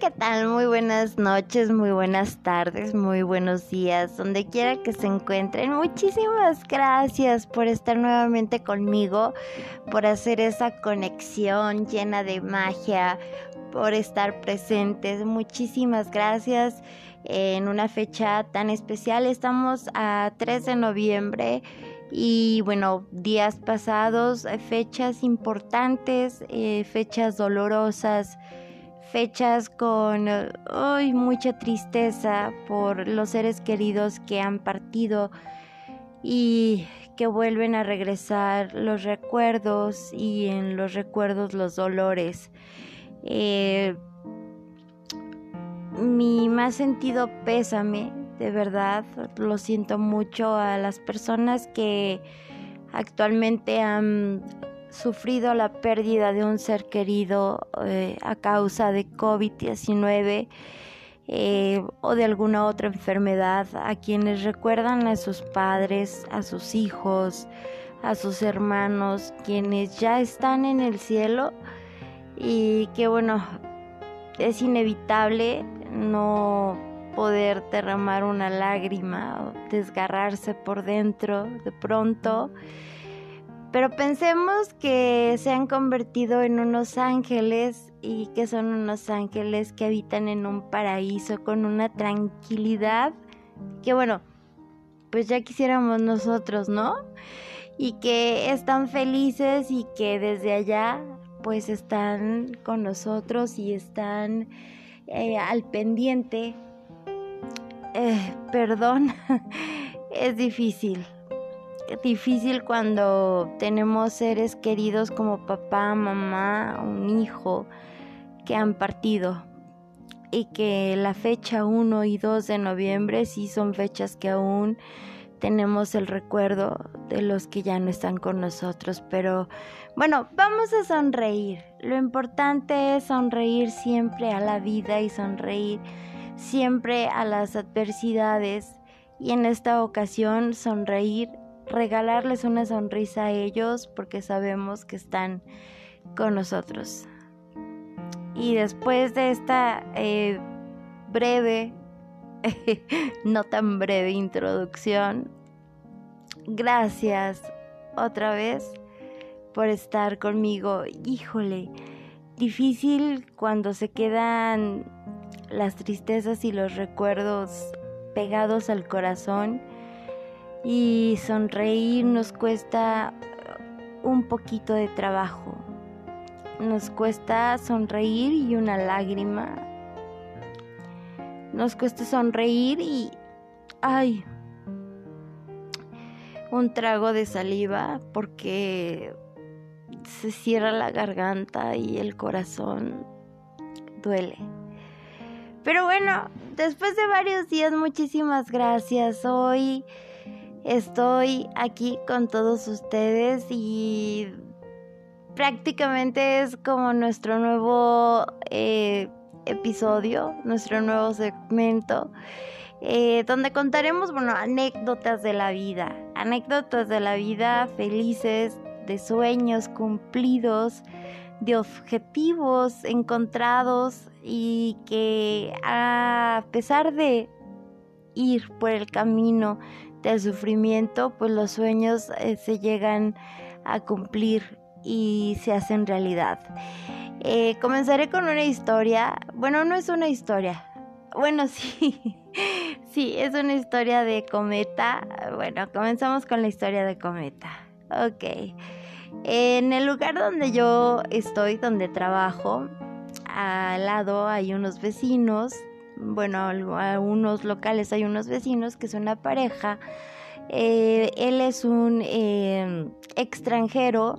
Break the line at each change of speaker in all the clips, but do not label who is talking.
¿qué tal? Muy buenas noches, muy buenas tardes, muy buenos días, donde quiera que se encuentren. Muchísimas gracias por estar nuevamente conmigo, por hacer esa conexión llena de magia, por estar presentes. Muchísimas gracias en una fecha tan especial. Estamos a 3 de noviembre y bueno, días pasados, fechas importantes, eh, fechas dolorosas fechas con mucha tristeza por los seres queridos que han partido y que vuelven a regresar los recuerdos y en los recuerdos los dolores. Eh, mi más sentido pésame, de verdad, lo siento mucho a las personas que actualmente han sufrido la pérdida de un ser querido eh, a causa de COVID-19 eh, o de alguna otra enfermedad, a quienes recuerdan a sus padres, a sus hijos, a sus hermanos, quienes ya están en el cielo y que bueno, es inevitable no poder derramar una lágrima o desgarrarse por dentro de pronto. Pero pensemos que se han convertido en unos ángeles y que son unos ángeles que habitan en un paraíso con una tranquilidad que bueno, pues ya quisiéramos nosotros, ¿no? Y que están felices y que desde allá pues están con nosotros y están eh, al pendiente. Eh, perdón, es difícil difícil cuando tenemos seres queridos como papá, mamá, un hijo que han partido y que la fecha 1 y 2 de noviembre sí son fechas que aún tenemos el recuerdo de los que ya no están con nosotros, pero bueno, vamos a sonreír. Lo importante es sonreír siempre a la vida y sonreír siempre a las adversidades y en esta ocasión sonreír regalarles una sonrisa a ellos porque sabemos que están con nosotros. Y después de esta eh, breve, no tan breve introducción, gracias otra vez por estar conmigo. Híjole, difícil cuando se quedan las tristezas y los recuerdos pegados al corazón y sonreír nos cuesta un poquito de trabajo. Nos cuesta sonreír y una lágrima. Nos cuesta sonreír y... ¡Ay! Un trago de saliva porque se cierra la garganta y el corazón duele. Pero bueno, después de varios días, muchísimas gracias. Hoy estoy aquí con todos ustedes y prácticamente es como nuestro nuevo eh, episodio, nuestro nuevo segmento. Eh, donde contaremos, bueno, anécdotas de la vida, anécdotas de la vida felices, de sueños cumplidos, de objetivos encontrados y que a pesar de ir por el camino del sufrimiento, pues los sueños eh, se llegan a cumplir y se hacen realidad. Eh, comenzaré con una historia, bueno, no es una historia, bueno, sí, sí, es una historia de cometa. Bueno, comenzamos con la historia de cometa. Ok. En el lugar donde yo estoy, donde trabajo, al lado hay unos vecinos bueno, algunos locales hay unos vecinos que son una pareja. Eh, él es un em, extranjero.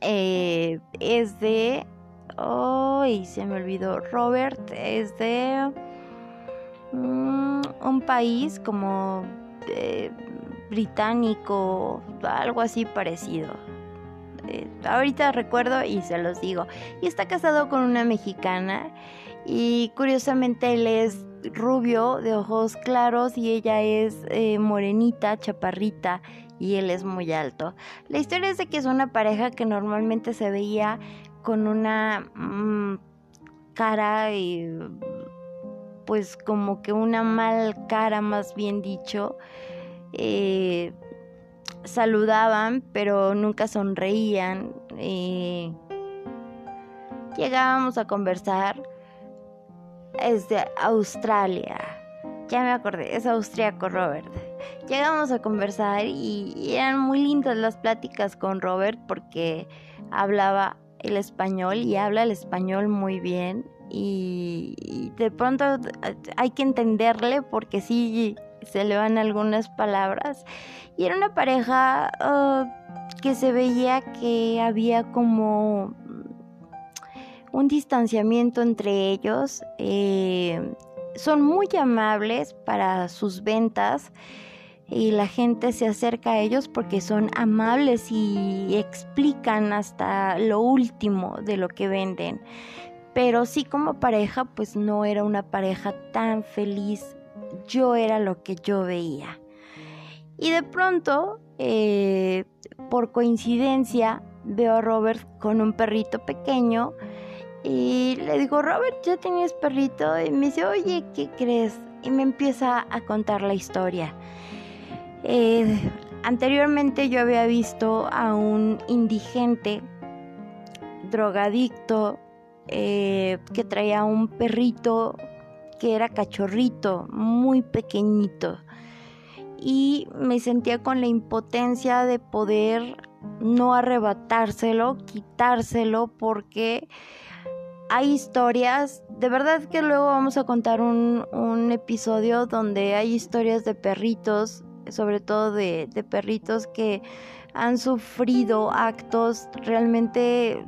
Eh, es de. ¡Ay! se me olvidó. Robert es de. Mm, un país como. Eh, británico, algo así parecido. ahorita recuerdo y se los digo. Y está casado con una mexicana y curiosamente él es rubio, de ojos claros y ella es eh, morenita, chaparrita y él es muy alto. La historia es de que es una pareja que normalmente se veía con una mm, cara pues como que una mal cara más bien dicho. Eh, saludaban pero nunca sonreían. Eh, llegábamos a conversar. Es de Australia. Ya me acordé, es austriaco Robert. Llegamos a conversar y eran muy lindas las pláticas con Robert porque hablaba el español y habla el español muy bien y, de pronto hay que entenderle porque sí se le van algunas palabras y era una pareja uh, que se veía que había como un distanciamiento entre ellos eh, son muy amables para sus ventas y la gente se acerca a ellos porque son amables y explican hasta lo último de lo que venden. Pero sí como pareja, pues no era una pareja tan feliz. Yo era lo que yo veía. Y de pronto, eh, por coincidencia, veo a Robert con un perrito pequeño y le digo, Robert, ¿ya tenías perrito? Y me dice, oye, ¿qué crees? Y me empieza a contar la historia. Eh, anteriormente yo había visto a un indigente drogadicto eh, que traía un perrito que era cachorrito, muy pequeñito. Y me sentía con la impotencia de poder no arrebatárselo, quitárselo, porque hay historias, de verdad que luego vamos a contar un, episodio donde hay historias de perritos, sobre todo de, de perritos que han sufrido actos realmente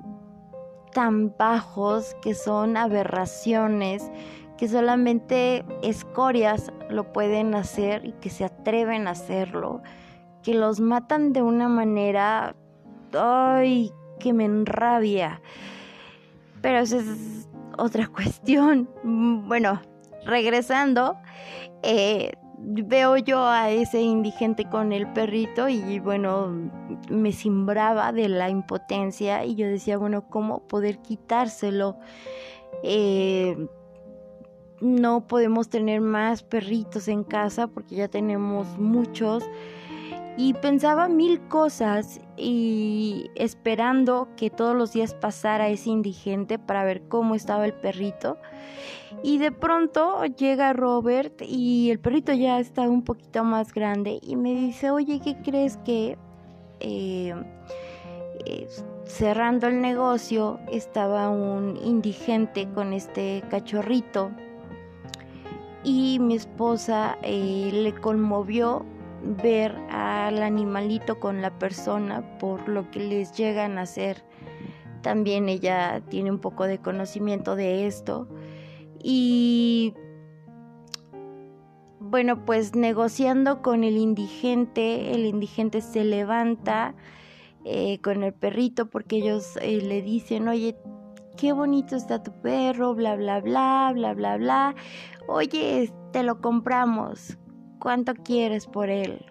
tan bajos que son aberraciones, que solamente escorias lo pueden hacer y que se atreven a hacerlo, que los matan de una manera, ay, que me enrabia. Pero esa es otra cuestión. Bueno, regresando, eh, veo yo a ese indigente con el perrito y bueno, me simbraba de la impotencia y yo decía, bueno, ¿cómo poder quitárselo? Eh, no podemos tener más perritos en casa porque ya tenemos muchos y pensaba mil cosas y esperando que todos los días pasara ese indigente para ver cómo estaba el perrito. Y de pronto llega Robert y el perrito ya está un poquito más grande y me dice, oye, ¿qué crees que eh, eh, cerrando el negocio estaba un indigente con este cachorrito? Y mi esposa eh, le conmovió ver al animalito con la persona por lo que les llegan a hacer. También ella tiene un poco de conocimiento de esto. Y bueno, pues negociando con el indigente, el indigente se levanta eh, con el perrito porque ellos eh, le dicen, oye, qué bonito está tu perro, bla, bla, bla, bla, bla, bla. Oye, te lo compramos. ¿Cuánto quieres por él?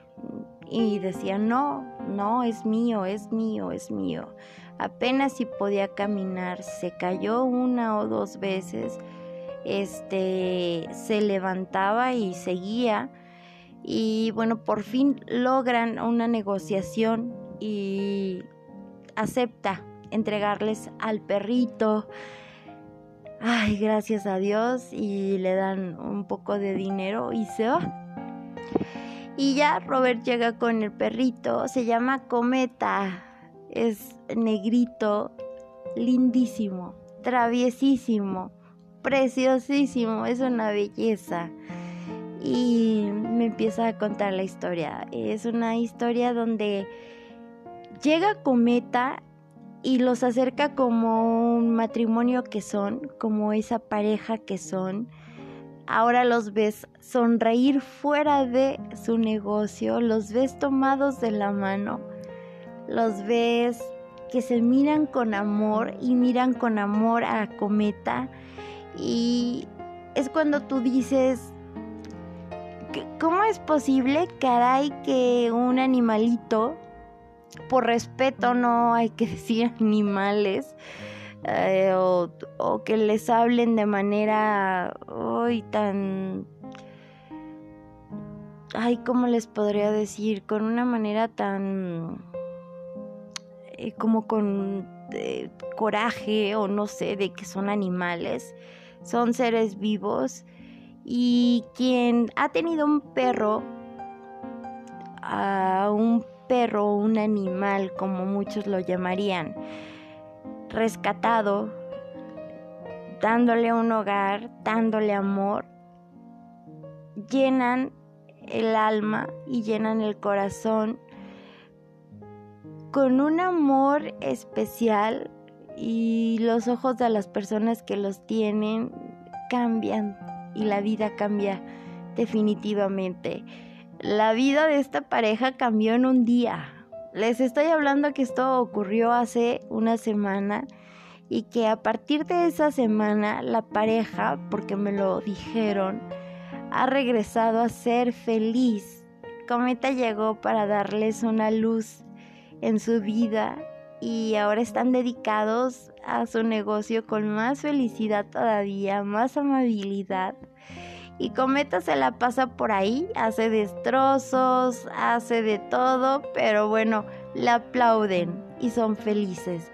Y decía, no, no, es mío, es mío, es mío. Apenas si podía caminar, se cayó una o dos veces, este, se levantaba y seguía. Y bueno, por fin logran una negociación y acepta entregarles al perrito. Ay, gracias a Dios y le dan un poco de dinero y se va. Y ya Robert llega con el perrito, se llama Cometa, es negrito, lindísimo, traviesísimo, preciosísimo, es una belleza. Y me empieza a contar la historia. Es una historia donde llega Cometa y los acerca como un matrimonio que son, como esa pareja que son Ahora los ves sonreír fuera de su negocio, los ves tomados de la mano, los ves que se miran con amor y miran con amor a Cometa. Y es cuando tú dices, ¿cómo es posible, caray, que un animalito, por respeto no hay que decir animales, eh, o, o, que les hablen de manera hoy tan ay cómo les podría decir con una manera tan eh, como con eh, coraje o no sé de que son animales son seres vivos. Y quien ha tenido un perro a un perro, un animal, como muchos lo llamarían, rescatado, dándole un hogar, dándole amor, llenan el alma y llenan el corazón con un amor especial y los ojos de las personas que los tienen cambian y la vida cambia definitivamente. La vida de esta pareja cambió en un día. Les estoy hablando que esto ocurrió hace una semana y que a partir de esa semana la pareja, porque me lo dijeron, ha regresado a ser feliz. Cometa llegó para darles una luz en su vida y ahora están dedicados a su negocio con más felicidad todavía, más amabilidad y Cometa se la pasa por ahí, hace destrozos, hace de todo, pero bueno, le aplauden y son felices.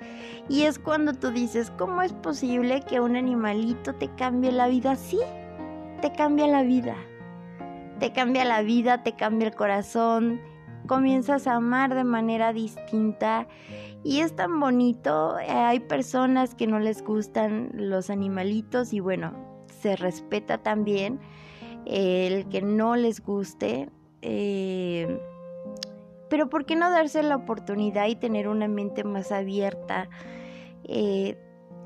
Y es cuando tú dices, ¿cómo es posible que un animalito te cambie la vida? Sí, te cambia la vida. Te cambia la vida, te cambia el corazón, comienzas a amar de manera distinta y es tan bonito. Eh, hay personas que no les gustan los animalitos y bueno, se respeta también el que no les guste. Eh, pero ¿por qué no darse la oportunidad y tener una mente más abierta? Eh,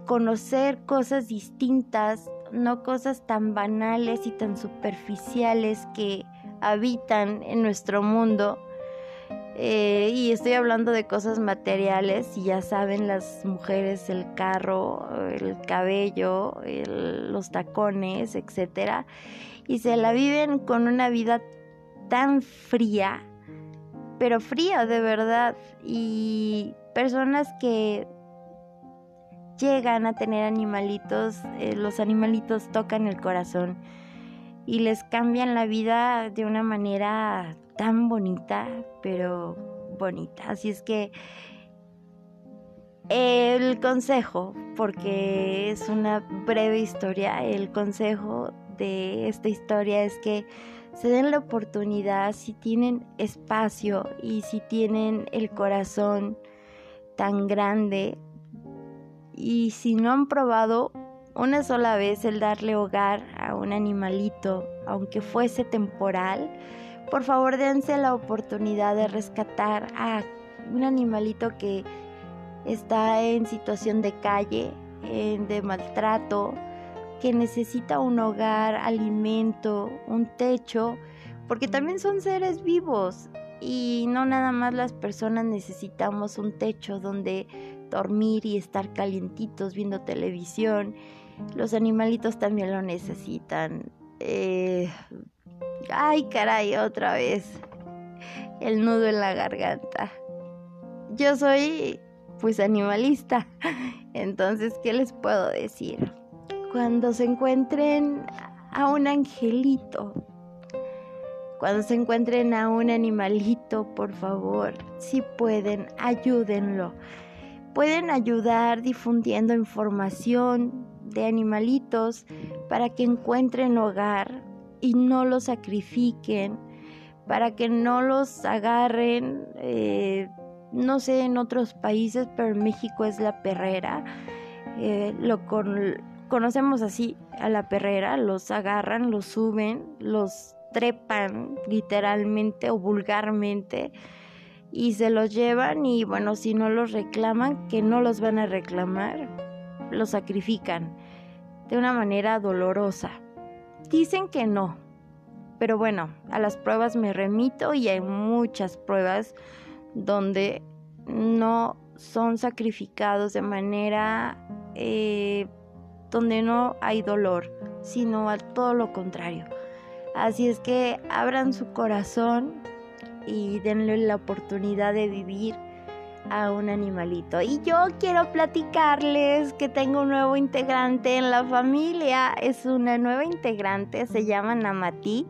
conocer cosas distintas, no cosas tan banales y tan superficiales que habitan en nuestro mundo eh, y estoy hablando de cosas materiales, y ya saben las mujeres, el carro, el cabello, los tacones, etcétera, y se la viven con una vida tan fría, pero fría de verdad, y personas que llegan a tener animalitos, eh, los animalitos tocan el corazón y les cambian la vida de una manera tan bonita, pero bonita. Así es que el consejo, porque es una breve historia, el consejo de esta historia es que se den la oportunidad si tienen espacio y si tienen el corazón tan grande y si no han probado una sola vez el darle hogar a un animalito, aunque fuese temporal, por favor dense la oportunidad de rescatar a un animalito que está en situación de calle, de maltrato, que necesita un hogar, alimento, un techo, porque también son seres vivos y no nada más las personas necesitamos un techo donde dormir y estar calientitos viendo televisión. Los animalitos también lo necesitan. Eh, Ay, caray, otra vez. El nudo en la garganta. Yo soy, pues, animalista. Entonces, ¿qué les puedo decir? Cuando se encuentren a un angelito, cuando se encuentren a un animalito, por favor, si pueden, ayúdenlo. Pueden ayudar difundiendo información de animalitos para que encuentren hogar, y no los sacrifiquen, para que no los agarren, eh, no sé, en otros países, pero en México es la perrera. Eh, lo conocemos así a la perrera, los agarran, los suben, los trepan literalmente o vulgarmente y se los llevan y bueno, si no los reclaman, que no los van a reclamar, los sacrifican de una manera dolorosa. Dicen que no, pero bueno, a las pruebas me remito y hay muchas pruebas donde no son sacrificados de manera eh, donde no hay dolor, sino a todo lo contrario. Así es que abran su corazón y denle la oportunidad de vivir a un animalito. Y yo quiero platicarles que tengo un nuevo integrante en la familia. Es una nueva integrante, se llama Namati.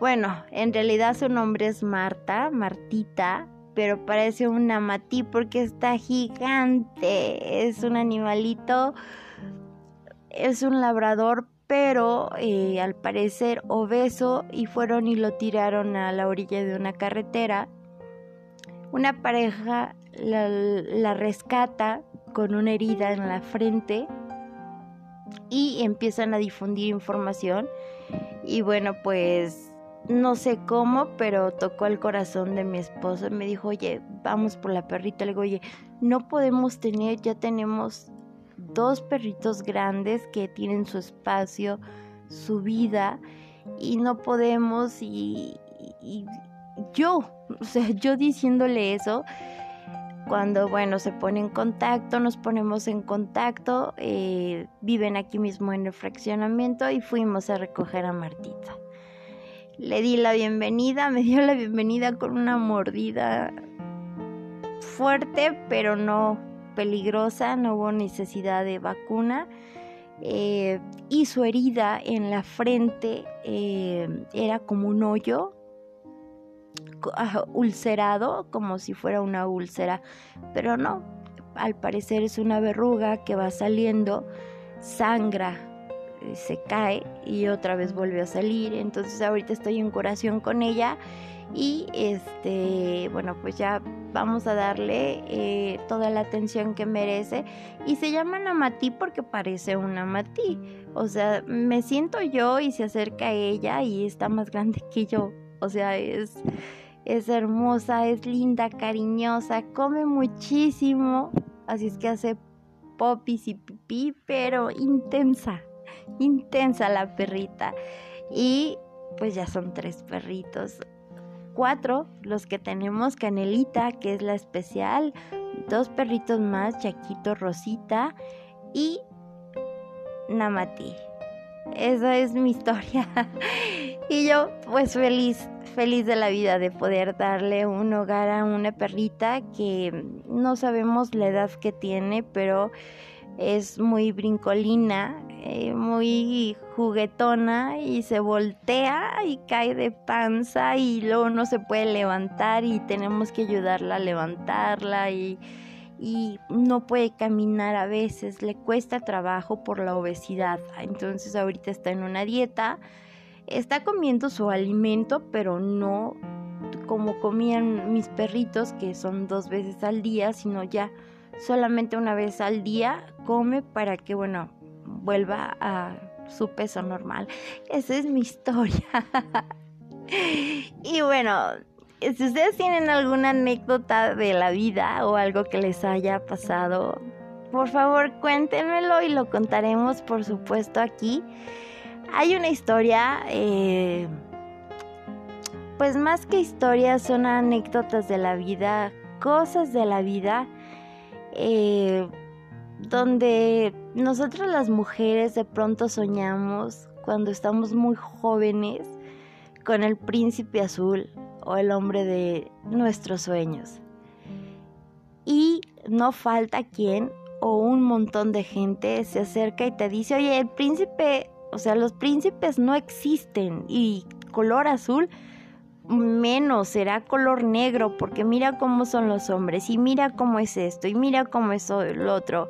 Bueno, en realidad su nombre es Marta, Martita, pero parece un Namatí porque está gigante. Es un animalito, es un labrador, pero eh, al parecer obeso y fueron y lo tiraron a la orilla de una carretera. Una pareja la, rescata con una herida en la frente y empiezan a difundir información. Y bueno, pues no sé cómo, pero tocó el corazón de mi esposo y me dijo, oye, vamos por la perrita. Le digo, oye, no podemos tener, ya tenemos dos perritos grandes que tienen su espacio, su vida, y no podemos, y, yo, o sea, yo diciéndole eso, cuando, bueno, se pone en contacto, nos ponemos en contacto, eh, viven aquí mismo en el fraccionamiento y fuimos a recoger a Martita. Le di la bienvenida, me dio la bienvenida con una mordida fuerte, pero no peligrosa, no hubo necesidad de vacuna. Eh, y su herida en la frente eh, era como un hoyo ulcerado, como si fuera una úlcera, pero no, al parecer es una verruga que va saliendo, sangra eh, se cae y otra vez vuelve a salir. Entonces ahorita estoy en curación con ella y este, bueno, pues ya vamos a darle eh, toda la atención que merece. Y se llama Namatí porque parece una Namatí. O sea, me siento yo y se acerca a ella y está más grande que yo. O sea, es, es hermosa, es linda, cariñosa, come muchísimo. Así es que hace popis y pipí, pero intensa intensa la perrita. Y pues ya son tres perritos. Cuatro, los que tenemos Canelita, que es la especial. Dos perritos más, Chaquito, Rosita y Namati. Esa es mi historia. y yo pues feliz, feliz de la vida de poder darle un hogar a una perrita que no sabemos la edad que tiene, pero es muy brincolina, eh, muy juguetona y se voltea y cae de panza y luego no se puede levantar y tenemos que ayudarla a levantarla y, y no puede caminar a veces, le cuesta trabajo por la obesidad. Entonces ahorita está en una dieta, está comiendo su alimento, pero no como comían mis perritos, que son dos veces al día, sino ya solamente una vez al día come para que, bueno, vuelva a su peso normal. Esa es mi historia. y bueno, si ustedes tienen alguna anécdota de la vida o algo que les haya pasado, por favor cuéntenmelo y lo contaremos, por supuesto, aquí. Hay una historia, eh, pues más que historias, son anécdotas de la vida, cosas de la vida eh, donde nosotros las mujeres de pronto soñamos cuando estamos muy jóvenes con el príncipe azul o el hombre de nuestros sueños. Y no falta quien o un montón de gente se acerca y te dice, oye, el príncipe, o sea, los príncipes no existen y color azul menos será color negro porque mira cómo son los hombres y mira cómo es esto y mira cómo es el otro.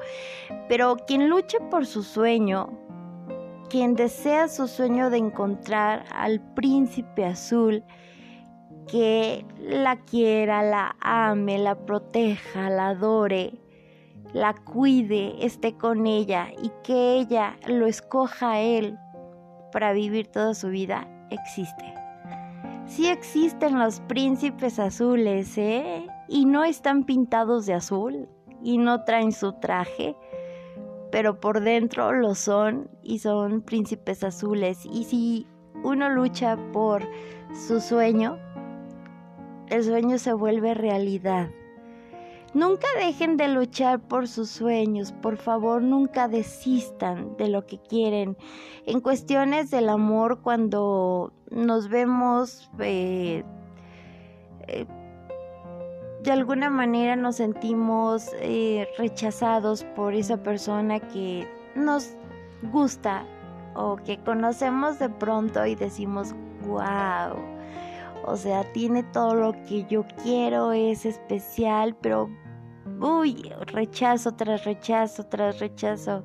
Pero quien luche por su sueño, quien desea su sueño de encontrar al príncipe azul, que la quiera, la ame, la proteja, la adore, la cuide, esté con ella y que ella lo escoja a él para vivir toda su vida, existe. Sí existen los príncipes azules, ¿eh? Y no están pintados de azul y no traen su traje, pero por dentro lo son y son príncipes azules. Y si uno lucha por su sueño, el sueño se vuelve realidad. Nunca dejen de luchar por sus sueños, por favor, nunca desistan de lo que quieren. En cuestiones del amor, cuando nos vemos eh, eh, de alguna manera nos sentimos eh, rechazados por esa persona que nos gusta o que conocemos de pronto y decimos, wow, o sea, tiene todo lo que yo quiero, es especial, pero, uy, rechazo tras rechazo tras rechazo.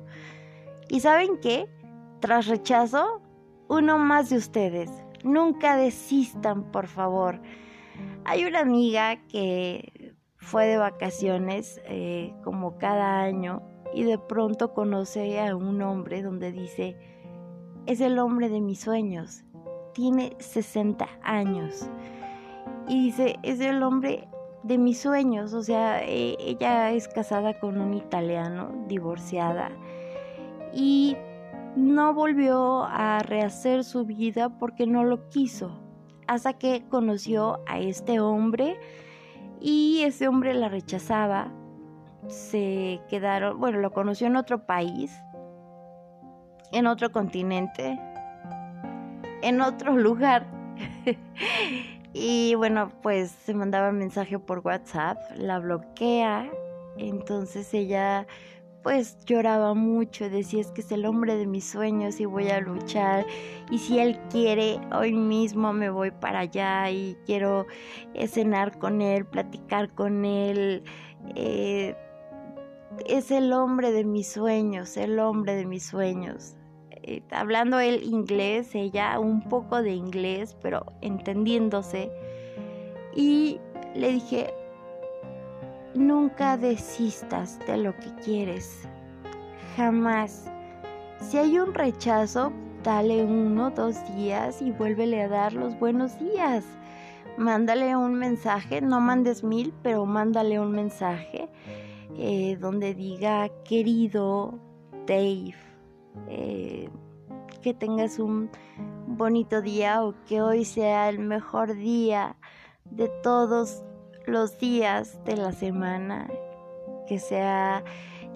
¿Y saben qué? Tras rechazo, uno más de ustedes. Nunca desistan, por favor. Hay una amiga que fue de vacaciones eh, como cada año y de pronto conoce a un hombre donde dice, es el hombre de mis sueños, tiene 60 años. Y dice, es el hombre de mis sueños, o sea, e, ella es casada con un italiano, divorciada, y no volvió a rehacer su vida porque no lo quiso, hasta que conoció a este hombre y ese hombre la rechazaba, se quedaron, bueno, lo conoció en otro país, en otro continente, en otro lugar. y bueno, pues se mandaba mensaje por WhatsApp, la bloquea, entonces ella pues lloraba mucho, decía es que es el hombre de mis sueños y voy a luchar y si él quiere hoy mismo me voy para allá y quiero cenar con él, platicar con él, eh, es el hombre de mis sueños, el hombre de mis sueños. Eh, hablando él inglés, ella un poco de inglés, pero entendiéndose. Y le dije, Nunca desistas de lo que quieres. Jamás. Si hay un rechazo, dale uno, dos días y vuélvele a dar los buenos días. Mándale un mensaje, no mandes mil, pero mándale un mensaje eh, donde diga, querido Dave, eh, que tengas un bonito día o que hoy sea el mejor día de todos los días de la semana, que sea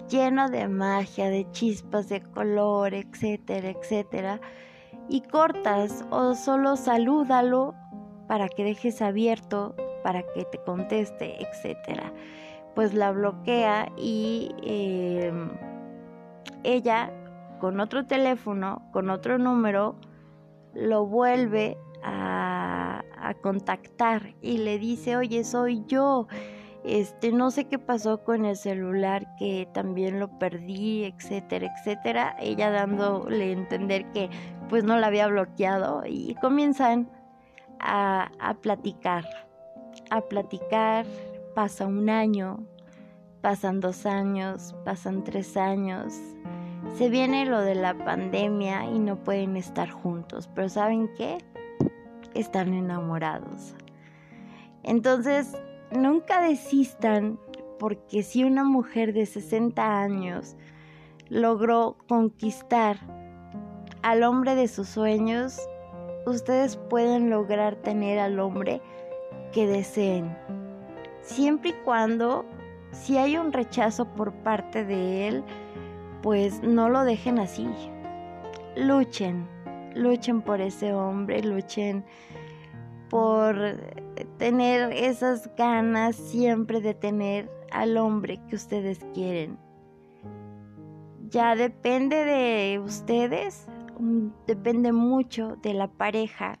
lleno de magia, de chispas de color, etcétera, etcétera, y cortas o solo salúdalo para que dejes abierto, para que te conteste, etcétera. Pues la bloquea y em, ella con otro teléfono, con otro número, lo vuelve a, contactar y le dice, oye, soy yo. Este, no sé qué pasó con el celular que también lo perdí, etcétera, etcétera. Ella dándole a entender que pues no la había bloqueado y comienzan a, a platicar, a platicar. Pasa un año, pasan dos años, pasan tres años. Se viene lo de la pandemia y no pueden estar juntos, pero ¿saben qué? están enamorados. Entonces, nunca desistan porque si una mujer de 60 años logró conquistar al hombre de sus sueños, ustedes pueden lograr tener al hombre que deseen. Siempre y cuando, si hay un rechazo por parte de él, pues no lo dejen así. Luchen luchen por ese hombre, luchen por tener esas ganas siempre de tener al hombre que ustedes quieren. Ya depende de ustedes, mm, depende mucho de la pareja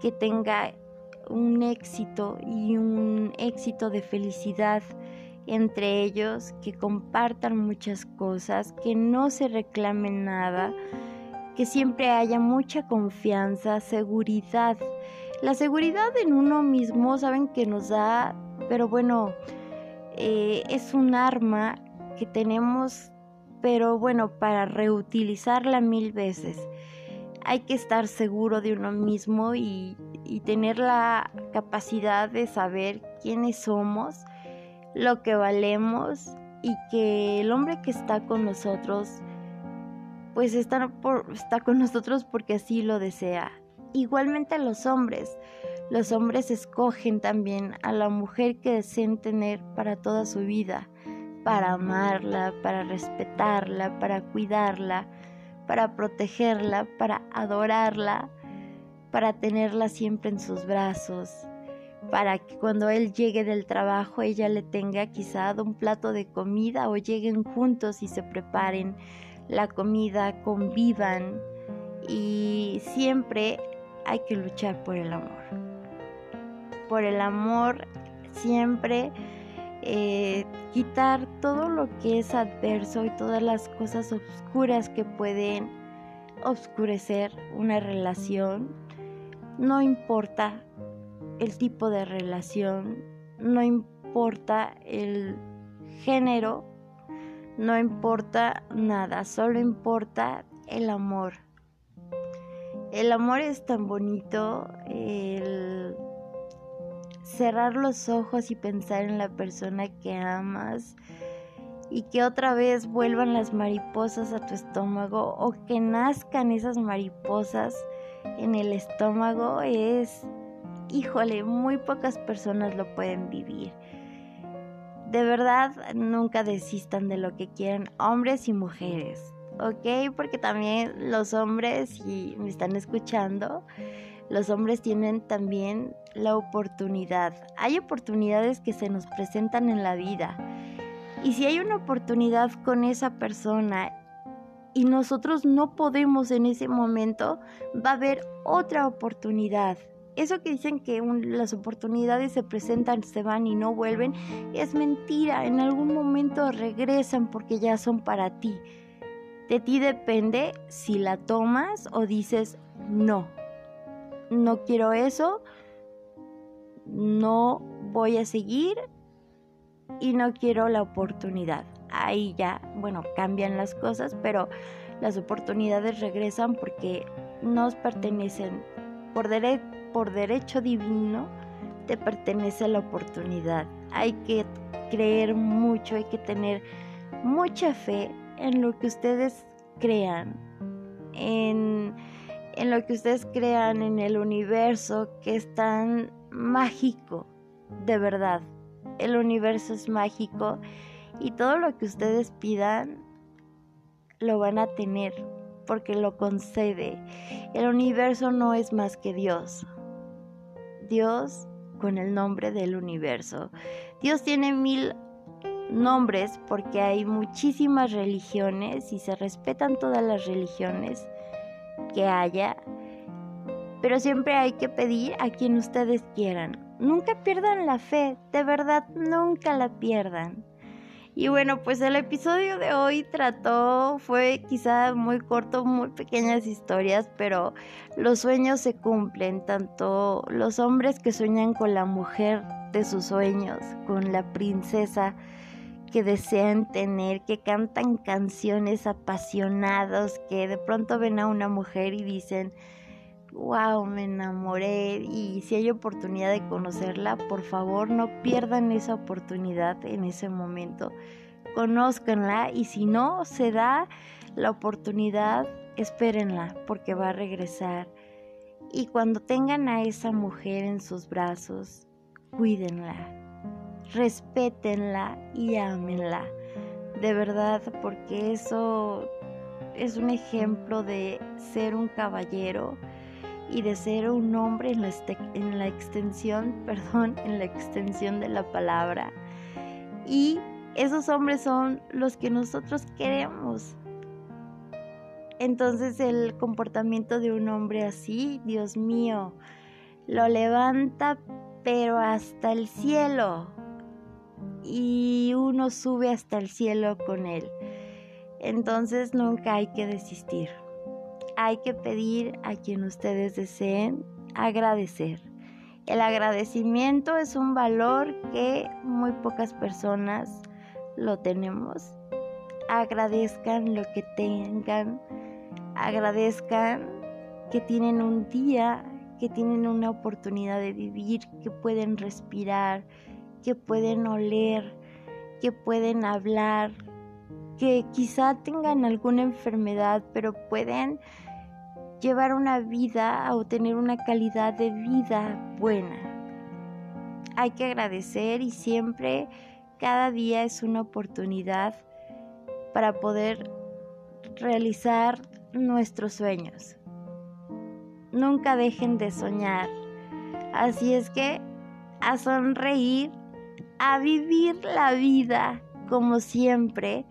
que tenga un éxito y un éxito de felicidad entre ellos, que compartan muchas cosas, que no se reclamen nada, que siempre haya mucha confianza, seguridad. La seguridad en uno mismo, saben que nos da, pero bueno, eh, es un arma que tenemos, pero bueno, para reutilizarla mil veces. Hay que estar seguro de uno mismo y, y tener la capacidad de saber quiénes somos, lo que valemos y que el hombre que está con nosotros pues está, está con nosotros porque así lo desea. Igualmente a los hombres. Los hombres escogen también a la mujer que deseen tener para toda su vida, para amarla, para respetarla, para cuidarla, para protegerla, para adorarla, para tenerla siempre en sus brazos, para que cuando él llegue del trabajo ella le tenga quizá un plato de comida o lleguen juntos y se preparen la comida, convivan y siempre hay que luchar por el amor. Por el amor siempre eh, quitar todo lo que es adverso y todas las cosas oscuras que pueden oscurecer una relación. No importa el tipo de relación, no importa el género, no importa nada, solo importa el amor. El amor es tan bonito, el cerrar los ojos y pensar en la persona que amas y que otra vez vuelvan las mariposas a tu estómago o que nazcan esas mariposas en el estómago es, híjole, muy pocas personas lo pueden vivir. De verdad, nunca desistan de lo que quieran, hombres y mujeres, ¿ok? Porque también los hombres, si me están escuchando, los hombres tienen también la oportunidad. Hay oportunidades que se nos presentan en la vida. Y si hay una oportunidad con esa persona y nosotros no podemos en ese momento, va a haber otra oportunidad. Eso que dicen que las oportunidades se presentan, se van y no vuelven, es mentira. En algún momento regresan porque ya son para ti. De ti depende si la tomas o dices no no quiero eso, no voy a seguir y no quiero la oportunidad. Ahí ya, bueno, cambian las cosas, pero las oportunidades regresan porque nos pertenecen. Por, por derecho divino te pertenece la oportunidad. Hay que creer mucho, hay que tener mucha fe en lo que ustedes crean, en en lo que ustedes crean en el universo que es tan mágico, de verdad. El universo es mágico y todo lo que ustedes pidan lo van a tener porque lo concede. El universo no es más que Dios. Dios con el nombre del universo. Dios tiene mil nombres porque hay muchísimas religiones y se respetan todas las religiones que haya, pero siempre hay que pedir a quien ustedes quieran. Nunca pierdan la fe, de verdad, nunca la pierdan. Y bueno, pues el episodio de hoy trató, fue quizá muy corto, muy pequeñas historias, pero los sueños se cumplen, tanto los hombres que sueñan con la mujer de sus sueños, con la princesa que desean tener, que cantan canciones apasionados, que de pronto ven a una mujer y dicen, wow, me enamoré y si hay oportunidad de conocerla, por favor no pierdan esa oportunidad en ese momento, conózcanla y si no se da la oportunidad, espérenla porque va a regresar. Y cuando tengan a esa mujer en sus brazos, cuídenla respétenla y ámenla. De verdad, porque eso es un ejemplo de ser un caballero y de ser un hombre en la, en la extensión, perdón, en la extensión de la palabra. Y esos hombres son los que nosotros queremos. Entonces el comportamiento de un hombre así, Dios mío, lo levanta pero hasta el cielo y uno sube hasta el cielo con él. Entonces nunca hay que desistir. Hay que pedir a quien ustedes deseen agradecer. El agradecimiento es un valor que muy pocas personas lo tenemos. Agradezcan lo que tengan. Agradezcan que tienen un día, que tienen una oportunidad de vivir, que pueden respirar, que pueden oler, que pueden hablar, que quizá tengan alguna enfermedad, pero pueden llevar una vida o tener una calidad de vida buena. Hay que agradecer y siempre, cada día es una oportunidad para poder realizar nuestros sueños. Nunca dejen de soñar. Así es que a sonreír, a vivir la vida como siempre.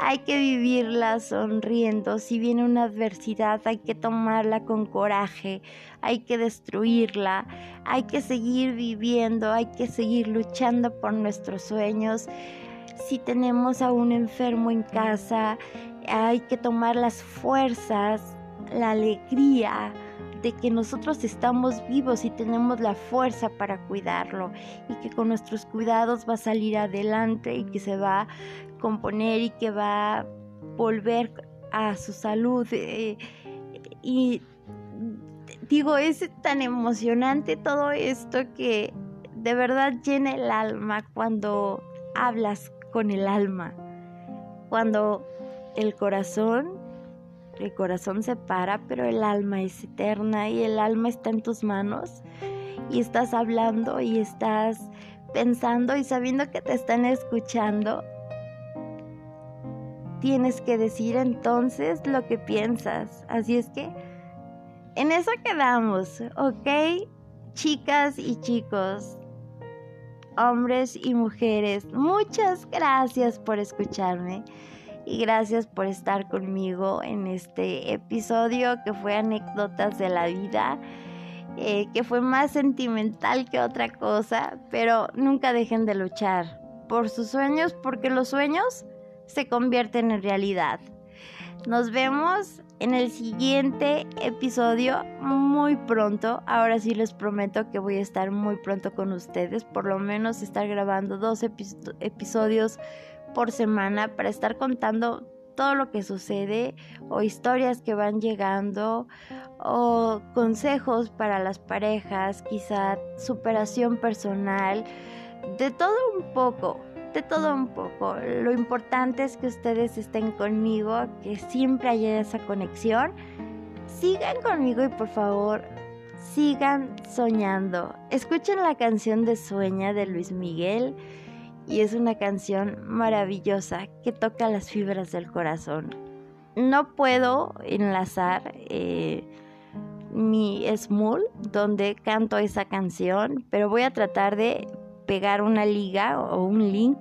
Hay que vivirla sonriendo. Si viene una adversidad, hay que tomarla con coraje. Hay que destruirla. Hay que seguir viviendo. Hay que seguir luchando por nuestros sueños. Si tenemos a un enfermo en casa, hay que tomar las fuerzas, la alegría de que nosotros estamos vivos y tenemos la fuerza para cuidarlo y que con nuestros cuidados va a salir adelante y que se va componer y que va a volver a su salud. Eh, y digo, es tan emocionante todo esto que de verdad llena el alma cuando hablas con el alma, cuando el corazón el corazón se para, pero el alma es eterna y el alma está en tus manos y estás hablando y estás pensando y sabiendo que te están escuchando. Tienes que decir entonces lo que piensas. Así es que en eso quedamos, ¿ok? Chicas y chicos, hombres y mujeres, muchas gracias por escucharme y gracias por estar conmigo en este episodio que fue anécdotas de la vida, eh, que fue más sentimental que otra cosa, pero nunca dejen de luchar por sus sueños porque los sueños se convierten en realidad. Nos vemos en el siguiente episodio muy pronto. Ahora sí les prometo que voy a estar muy pronto con ustedes. Por lo menos estar grabando dos episodios por semana para estar contando todo lo que sucede o historias que van llegando o consejos para las parejas, quizá superación personal, de todo un poco, de todo un poco. Lo importante es que ustedes estén conmigo, que siempre haya esa conexión. Sigan conmigo y por favor, sigan soñando. Escuchen la canción de Sueña de Luis Miguel y es una canción maravillosa que toca las fibras del corazón. No puedo enlazar eh, mi small donde canto esa canción, pero voy a tratar de pegar una liga o un link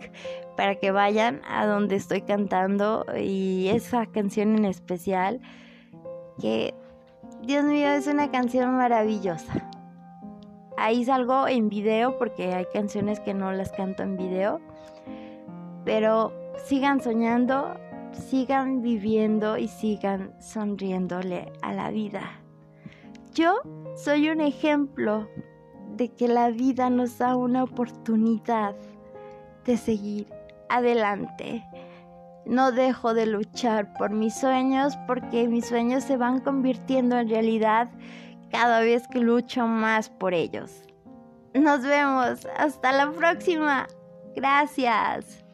para que vayan a donde estoy cantando y esa canción en especial que Dios mío es una canción maravillosa. Ahí salgo en video porque hay canciones que no las canto en video. Pero sigan soñando, sigan viviendo y sigan sonriéndole a la vida. Yo soy un ejemplo de que la vida nos da una oportunidad de seguir adelante. No dejo de luchar por mis sueños porque mis sueños se van convirtiendo en realidad cada vez que lucho más por ellos. Nos vemos. Hasta la próxima. Gracias.